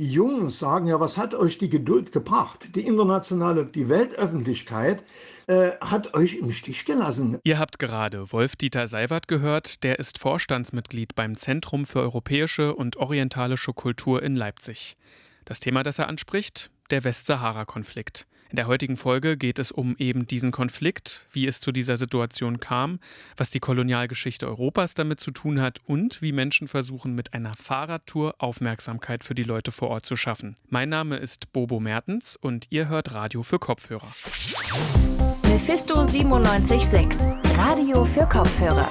Die Jungen sagen ja, was hat euch die Geduld gebracht? Die internationale, die Weltöffentlichkeit äh, hat euch im Stich gelassen. Ihr habt gerade Wolf-Dieter Seiwert gehört, der ist Vorstandsmitglied beim Zentrum für europäische und orientalische Kultur in Leipzig. Das Thema, das er anspricht, der Westsahara-Konflikt. In der heutigen Folge geht es um eben diesen Konflikt, wie es zu dieser Situation kam, was die Kolonialgeschichte Europas damit zu tun hat und wie Menschen versuchen, mit einer Fahrradtour Aufmerksamkeit für die Leute vor Ort zu schaffen. Mein Name ist Bobo Mertens und ihr hört Radio für Kopfhörer. Mephisto 976, Radio für Kopfhörer.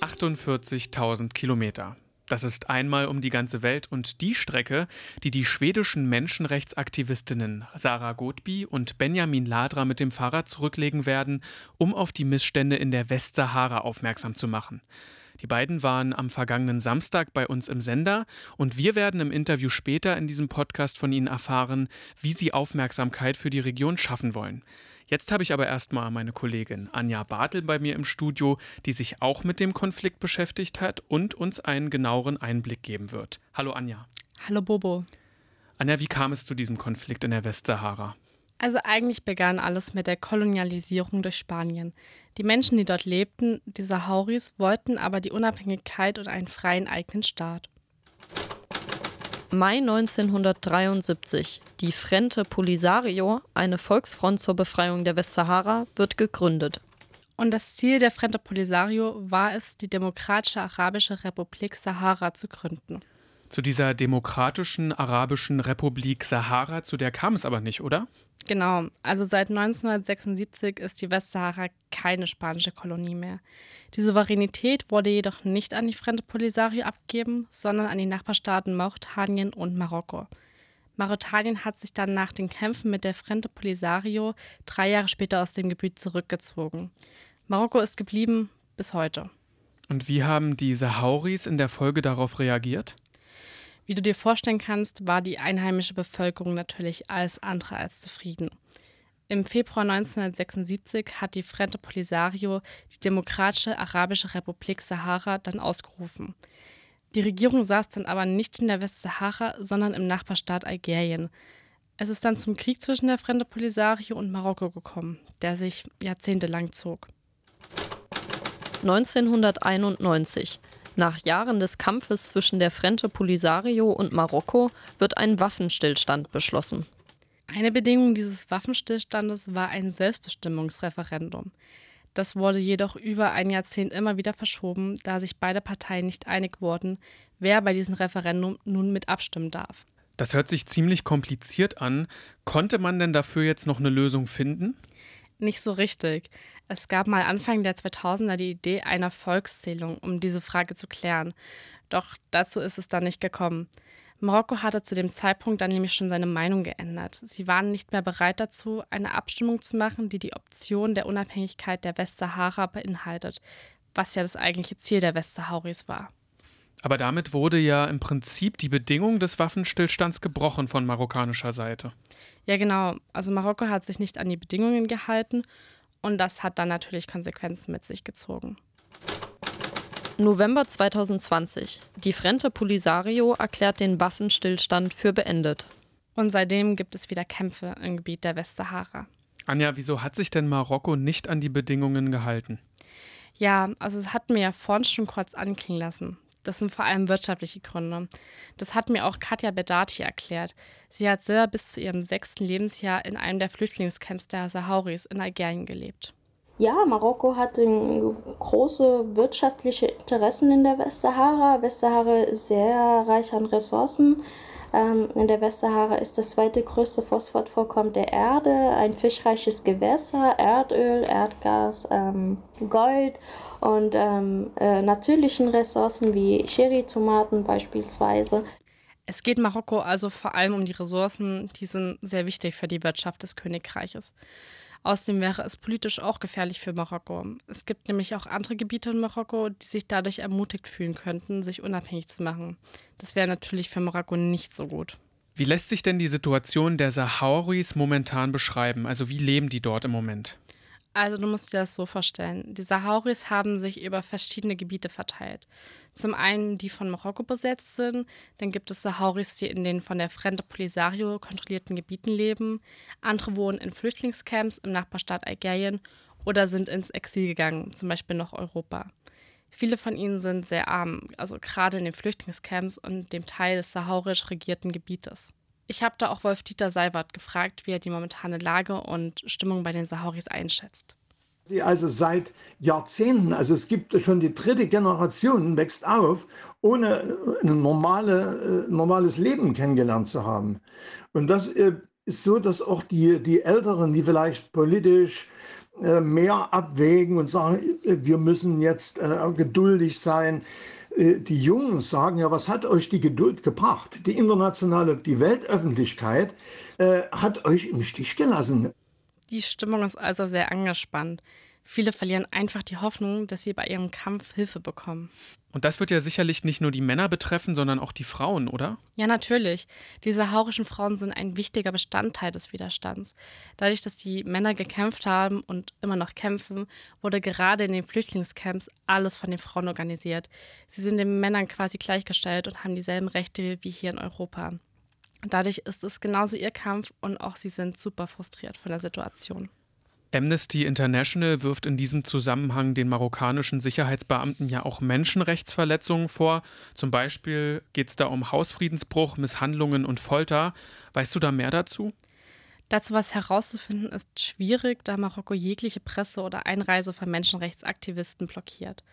48.000 Kilometer. Das ist einmal um die ganze Welt und die Strecke, die die schwedischen Menschenrechtsaktivistinnen Sarah Godby und Benjamin Ladra mit dem Fahrrad zurücklegen werden, um auf die Missstände in der Westsahara aufmerksam zu machen. Die beiden waren am vergangenen Samstag bei uns im Sender und wir werden im Interview später in diesem Podcast von ihnen erfahren, wie sie Aufmerksamkeit für die Region schaffen wollen. Jetzt habe ich aber erstmal meine Kollegin Anja Bartel bei mir im Studio, die sich auch mit dem Konflikt beschäftigt hat und uns einen genaueren Einblick geben wird. Hallo Anja. Hallo Bobo. Anja, wie kam es zu diesem Konflikt in der Westsahara? Also eigentlich begann alles mit der Kolonialisierung durch Spanien. Die Menschen, die dort lebten, die Sahauris, wollten aber die Unabhängigkeit und einen freien eigenen Staat. Mai 1973. Die Frente Polisario, eine Volksfront zur Befreiung der Westsahara, wird gegründet. Und das Ziel der Frente Polisario war es, die Demokratische Arabische Republik Sahara zu gründen. Zu dieser Demokratischen Arabischen Republik Sahara, zu der kam es aber nicht, oder? Genau, also seit 1976 ist die Westsahara keine spanische Kolonie mehr. Die Souveränität wurde jedoch nicht an die Frente Polisario abgegeben, sondern an die Nachbarstaaten Mauretanien und Marokko. Mauretanien hat sich dann nach den Kämpfen mit der Frente Polisario drei Jahre später aus dem Gebiet zurückgezogen. Marokko ist geblieben bis heute. Und wie haben die Sahauris in der Folge darauf reagiert? Wie du dir vorstellen kannst, war die einheimische Bevölkerung natürlich alles andere als zufrieden. Im Februar 1976 hat die Frente Polisario die Demokratische Arabische Republik Sahara dann ausgerufen. Die Regierung saß dann aber nicht in der Westsahara, sondern im Nachbarstaat Algerien. Es ist dann zum Krieg zwischen der Frente Polisario und Marokko gekommen, der sich jahrzehntelang zog. 1991. Nach Jahren des Kampfes zwischen der Frente Polisario und Marokko wird ein Waffenstillstand beschlossen. Eine Bedingung dieses Waffenstillstandes war ein Selbstbestimmungsreferendum. Das wurde jedoch über ein Jahrzehnt immer wieder verschoben, da sich beide Parteien nicht einig wurden, wer bei diesem Referendum nun mit abstimmen darf. Das hört sich ziemlich kompliziert an. Konnte man denn dafür jetzt noch eine Lösung finden? Nicht so richtig. Es gab mal Anfang der 2000er die Idee einer Volkszählung, um diese Frage zu klären. Doch dazu ist es dann nicht gekommen. Marokko hatte zu dem Zeitpunkt dann nämlich schon seine Meinung geändert. Sie waren nicht mehr bereit dazu, eine Abstimmung zu machen, die die Option der Unabhängigkeit der Westsahara beinhaltet, was ja das eigentliche Ziel der Westsahauris war. Aber damit wurde ja im Prinzip die Bedingung des Waffenstillstands gebrochen von marokkanischer Seite. Ja, genau. Also Marokko hat sich nicht an die Bedingungen gehalten und das hat dann natürlich Konsequenzen mit sich gezogen. November 2020. Die Frente Polisario erklärt den Waffenstillstand für beendet. Und seitdem gibt es wieder Kämpfe im Gebiet der Westsahara. Anja, wieso hat sich denn Marokko nicht an die Bedingungen gehalten? Ja, also es hat mir ja vorhin schon kurz anklingen lassen. Das sind vor allem wirtschaftliche Gründe. Das hat mir auch Katja Bedati erklärt. Sie hat selber bis zu ihrem sechsten Lebensjahr in einem der Flüchtlingscamps der Sahauris in Algerien gelebt. Ja, Marokko hat große wirtschaftliche Interessen in der Westsahara. Westsahara ist sehr reich an Ressourcen. Ähm, in der Westsahara ist das zweite größte Phosphatvorkommen der Erde, ein fischreiches Gewässer, Erdöl, Erdgas, ähm, Gold und ähm, äh, natürlichen Ressourcen wie Cherrytomaten beispielsweise. Es geht Marokko also vor allem um die Ressourcen, die sind sehr wichtig für die Wirtschaft des Königreiches. Außerdem wäre es politisch auch gefährlich für Marokko. Es gibt nämlich auch andere Gebiete in Marokko, die sich dadurch ermutigt fühlen könnten, sich unabhängig zu machen. Das wäre natürlich für Marokko nicht so gut. Wie lässt sich denn die Situation der Sahauris momentan beschreiben? Also wie leben die dort im Moment? Also du musst dir das so vorstellen. Die Sahauris haben sich über verschiedene Gebiete verteilt. Zum einen die von Marokko besetzt sind, dann gibt es Sahauris, die in den von der Frente Polisario kontrollierten Gebieten leben. Andere wohnen in Flüchtlingscamps im Nachbarstaat Algerien oder sind ins Exil gegangen, zum Beispiel nach Europa. Viele von ihnen sind sehr arm, also gerade in den Flüchtlingscamps und dem Teil des sahaurisch regierten Gebietes. Ich habe da auch Wolf-Dieter Seiwert gefragt, wie er die momentane Lage und Stimmung bei den Saharis einschätzt. Also seit Jahrzehnten, also es gibt schon die dritte Generation, wächst auf, ohne ein normale, äh, normales Leben kennengelernt zu haben. Und das äh, ist so, dass auch die, die Älteren, die vielleicht politisch äh, mehr abwägen und sagen, wir müssen jetzt geduldig sein, die Jungen sagen ja, was hat euch die Geduld gebracht? Die internationale, die Weltöffentlichkeit äh, hat euch im Stich gelassen. Die Stimmung ist also sehr angespannt. Viele verlieren einfach die Hoffnung, dass sie bei ihrem Kampf Hilfe bekommen. Und das wird ja sicherlich nicht nur die Männer betreffen, sondern auch die Frauen, oder? Ja, natürlich. Die sahaurischen Frauen sind ein wichtiger Bestandteil des Widerstands. Dadurch, dass die Männer gekämpft haben und immer noch kämpfen, wurde gerade in den Flüchtlingscamps alles von den Frauen organisiert. Sie sind den Männern quasi gleichgestellt und haben dieselben Rechte wie hier in Europa. Dadurch ist es genauso ihr Kampf und auch sie sind super frustriert von der Situation. Amnesty International wirft in diesem Zusammenhang den marokkanischen Sicherheitsbeamten ja auch Menschenrechtsverletzungen vor. Zum Beispiel geht es da um Hausfriedensbruch, Misshandlungen und Folter. Weißt du da mehr dazu? Dazu was herauszufinden ist schwierig, da Marokko jegliche Presse oder Einreise von Menschenrechtsaktivisten blockiert.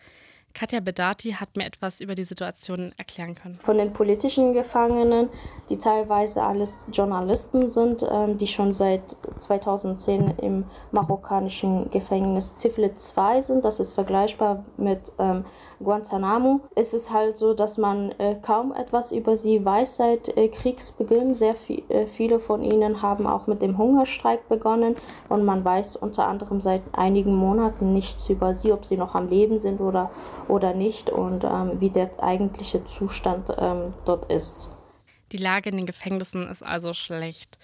Katja Bedati hat mir etwas über die Situation erklären können. Von den politischen Gefangenen, die teilweise alles Journalisten sind, ähm, die schon seit 2010 im marokkanischen Gefängnis Ziflit 2 sind, das ist vergleichbar mit ähm, Guantanamo, ist es halt so, dass man äh, kaum etwas über sie weiß seit äh, Kriegsbeginn. Sehr äh, viele von ihnen haben auch mit dem Hungerstreik begonnen und man weiß unter anderem seit einigen Monaten nichts über sie, ob sie noch am Leben sind oder, oder nicht und ähm, wie der eigentliche Zustand ähm, dort ist. Die Lage in den Gefängnissen ist also schlecht.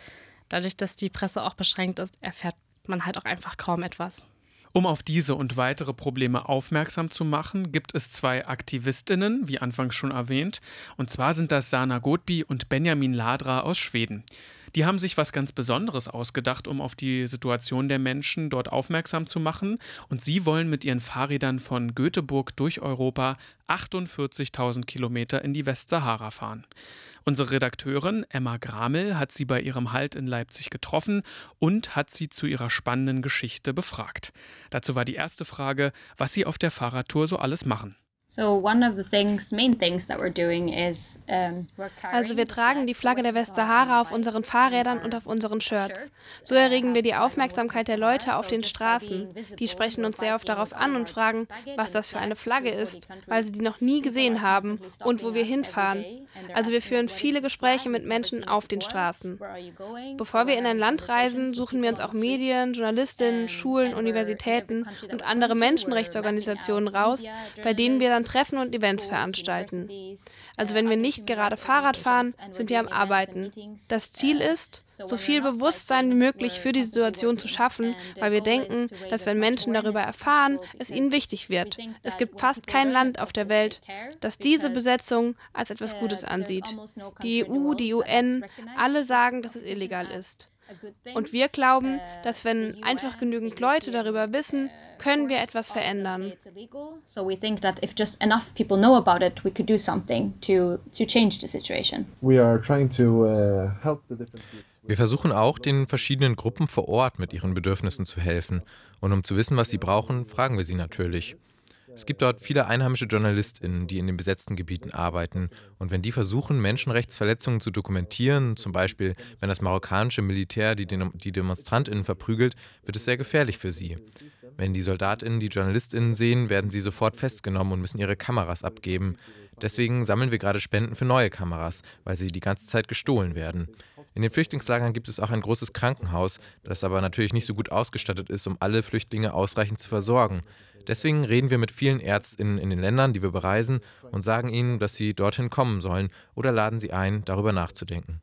Dadurch, dass die Presse auch beschränkt ist, erfährt man halt auch einfach kaum etwas. Um auf diese und weitere Probleme aufmerksam zu machen, gibt es zwei Aktivistinnen, wie anfangs schon erwähnt, und zwar sind das Sana Godby und Benjamin Ladra aus Schweden. Die haben sich was ganz Besonderes ausgedacht, um auf die Situation der Menschen dort aufmerksam zu machen. Und sie wollen mit ihren Fahrrädern von Göteborg durch Europa 48.000 Kilometer in die Westsahara fahren. Unsere Redakteurin Emma Gramel hat sie bei ihrem Halt in Leipzig getroffen und hat sie zu ihrer spannenden Geschichte befragt. Dazu war die erste Frage, was sie auf der Fahrradtour so alles machen. Also wir tragen die Flagge der Westsahara auf unseren Fahrrädern und auf unseren Shirts. So erregen wir die Aufmerksamkeit der Leute auf den Straßen. Die sprechen uns sehr oft darauf an und fragen, was das für eine Flagge ist, weil sie die noch nie gesehen haben und wo wir hinfahren. Also wir führen viele Gespräche mit Menschen auf den Straßen. Bevor wir in ein Land reisen, suchen wir uns auch Medien, Journalistinnen, Schulen, Universitäten und andere Menschenrechtsorganisationen raus, bei denen wir dann Treffen und Events veranstalten. Also wenn wir nicht gerade Fahrrad fahren, sind wir am Arbeiten. Das Ziel ist, so viel Bewusstsein wie möglich für die Situation zu schaffen, weil wir denken, dass wenn Menschen darüber erfahren, es ihnen wichtig wird. Es gibt fast kein Land auf der Welt, das diese Besetzung als etwas Gutes ansieht. Die EU, die UN, alle sagen, dass es illegal ist. Und wir glauben, dass wenn einfach genügend Leute darüber wissen, können wir etwas verändern. Wir versuchen auch, den verschiedenen Gruppen vor Ort mit ihren Bedürfnissen zu helfen. Und um zu wissen, was sie brauchen, fragen wir sie natürlich. Es gibt dort viele einheimische JournalistInnen, die in den besetzten Gebieten arbeiten. Und wenn die versuchen, Menschenrechtsverletzungen zu dokumentieren, zum Beispiel wenn das marokkanische Militär die, DemonstrantInnen verprügelt, wird es sehr gefährlich für sie. Wenn die SoldatInnen die JournalistInnen sehen, werden sie sofort festgenommen und müssen ihre Kameras abgeben. Deswegen sammeln wir gerade Spenden für neue Kameras, weil sie die ganze Zeit gestohlen werden. In den Flüchtlingslagern gibt es auch ein großes Krankenhaus, das aber natürlich nicht so gut ausgestattet ist, um alle Flüchtlinge ausreichend zu versorgen. Deswegen reden wir mit vielen Ärztinnen in den Ländern, die wir bereisen, und sagen ihnen, dass sie dorthin kommen sollen oder laden sie ein, darüber nachzudenken.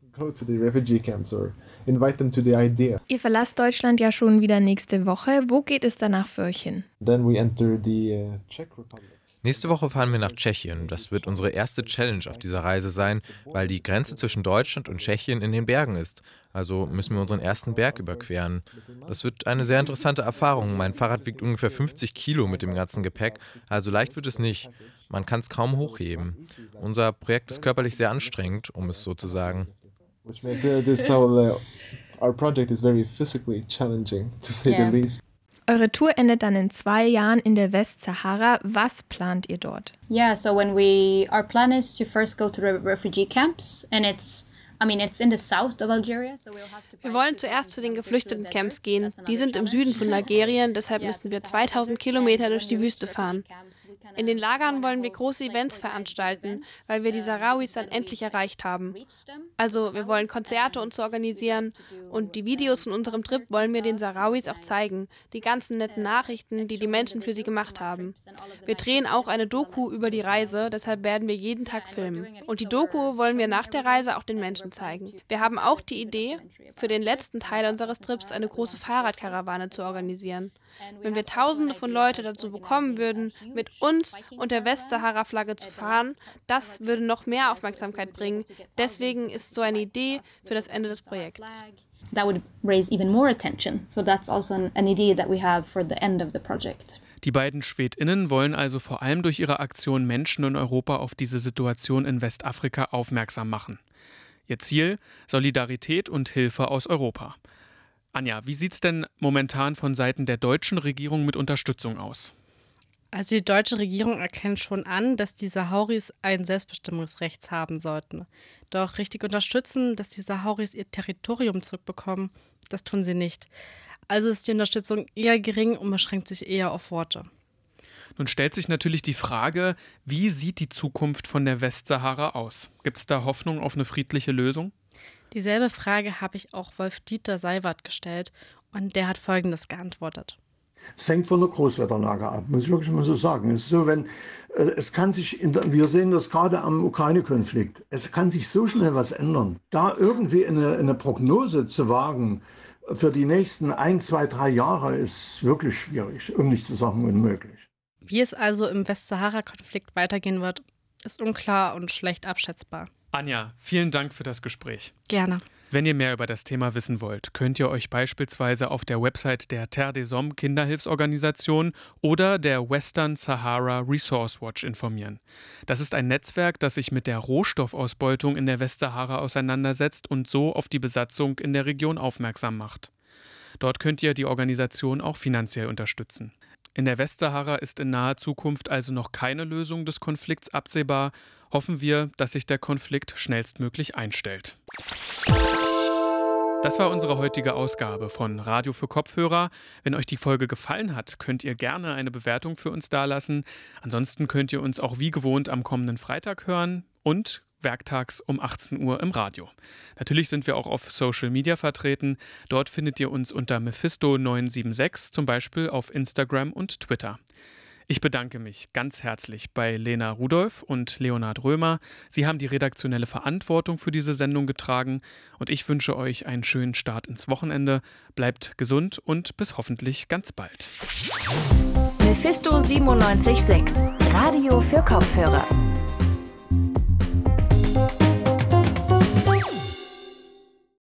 Ihr verlasst Deutschland ja schon wieder nächste Woche. Wo geht es danach für euch hin? Then we enter the uh, Czech Republic. Nächste Woche fahren wir nach Tschechien. Das wird unsere erste Challenge auf dieser Reise sein, weil die Grenze zwischen Deutschland und Tschechien in den Bergen ist. Also müssen wir unseren ersten Berg überqueren. Das wird eine sehr interessante Erfahrung. Mein Fahrrad wiegt ungefähr 50 Kilo mit dem ganzen Gepäck, also leicht wird es nicht. Man kann es kaum hochheben. Unser Projekt ist körperlich sehr anstrengend, um es so zu sagen. Which makes uh, this whole, uh, our project is very physically challenging, to say Yeah. the least. Eure Tour endet dann in zwei Jahren in der Westsahara. Was plant ihr dort? Yeah, so when we our plan is to first go to the refugee camps and it's I mean it's in the south of Algeria, so we'll have to Wir wollen zuerst zu den Geflüchtetencamps gehen. Die sind im Süden von Algerien, deshalb müssen wir 2000 Kilometer durch die Wüste fahren. In den Lagern wollen wir große Events veranstalten, weil wir die Sahrawis dann endlich erreicht haben. Also wir wollen Konzerte und so organisieren und die Videos von unserem Trip wollen wir den Sahrawis auch zeigen. Die ganzen netten Nachrichten, die die Menschen für sie gemacht haben. Wir drehen auch eine Doku über die Reise, deshalb werden wir jeden Tag filmen. Und die Doku wollen wir nach der Reise auch den Menschen zeigen. Wir haben auch die Idee, für den letzten Teil unseres Trips eine große Fahrradkarawane zu organisieren. Wenn wir Tausende von Leuten dazu bekommen würden, mit uns und der Westsahara-Flagge zu fahren, das würde noch mehr Aufmerksamkeit bringen. Deswegen ist so eine Idee für das Ende des Projekts. that would raise even more attention. So that's also an, an idea that we have for the end of the project. Die beiden SchwedInnen wollen also vor allem durch ihre Aktion Menschen in Europa auf diese Situation in Westafrika aufmerksam machen. Ihr Ziel: Solidarität und Hilfe aus Europa. Anja, wie sieht es denn momentan von Seiten der deutschen Regierung mit Unterstützung aus? Also die deutsche Regierung erkennt schon an, dass die Sahauris ein Selbstbestimmungsrecht haben sollten. Doch richtig unterstützen, dass die Sahauris ihr Territorium zurückbekommen, das tun sie nicht. Also ist die Unterstützung eher gering und beschränkt sich eher auf Worte. Nun stellt sich natürlich die Frage, wie sieht die Zukunft von der Westsahara aus? Gibt es da Hoffnung auf eine friedliche Lösung? Dieselbe Frage habe ich auch Wolf-Dieter Seiwert gestellt und der hat Folgendes geantwortet. Es hängt von der Großwetterlage ab, muss ich wirklich mal so sagen. Es ist so, wenn äh, es kann sich, der, wir sehen das gerade am Ukraine-Konflikt, es kann sich so schnell was ändern. Da irgendwie eine, eine Prognose zu wagen für die nächsten ein, zwei, drei Jahre ist wirklich schwierig, um nicht zu sagen unmöglich. Wie es also im Westsahara-Konflikt weitergehen wird, ist unklar und schlecht abschätzbar. Anja, vielen Dank für das Gespräch. Gerne. Wenn ihr mehr über das Thema wissen wollt, könnt ihr euch beispielsweise auf der Website der Terre des Hommes Kinderhilfsorganisation oder der Western Sahara Resource Watch informieren. Das ist ein Netzwerk, das sich mit der Rohstoffausbeutung in der Westsahara auseinandersetzt und so auf die Besatzung in der Region aufmerksam macht. Dort könnt ihr die Organisation auch finanziell unterstützen. In der Westsahara ist in naher Zukunft also noch keine Lösung des Konflikts absehbar. Hoffen wir, dass sich der Konflikt schnellstmöglich einstellt. Das war unsere heutige Ausgabe von Radio für Kopfhörer. Wenn euch die Folge gefallen hat, könnt ihr gerne eine Bewertung für uns dalassen. Ansonsten könnt ihr uns auch wie gewohnt am kommenden Freitag hören und werktags um 18 Uhr im Radio. Natürlich sind wir auch auf Social Media vertreten. Dort findet ihr uns unter Mephisto976, zum Beispiel auf Instagram und Twitter. Ich bedanke mich ganz herzlich bei Lena Rudolph und Leonhard Römer. Sie haben die redaktionelle Verantwortung für diese Sendung getragen und ich wünsche euch einen schönen Start ins Wochenende. Bleibt gesund und bis hoffentlich ganz bald. Mephisto 976, Radio für Kopfhörer.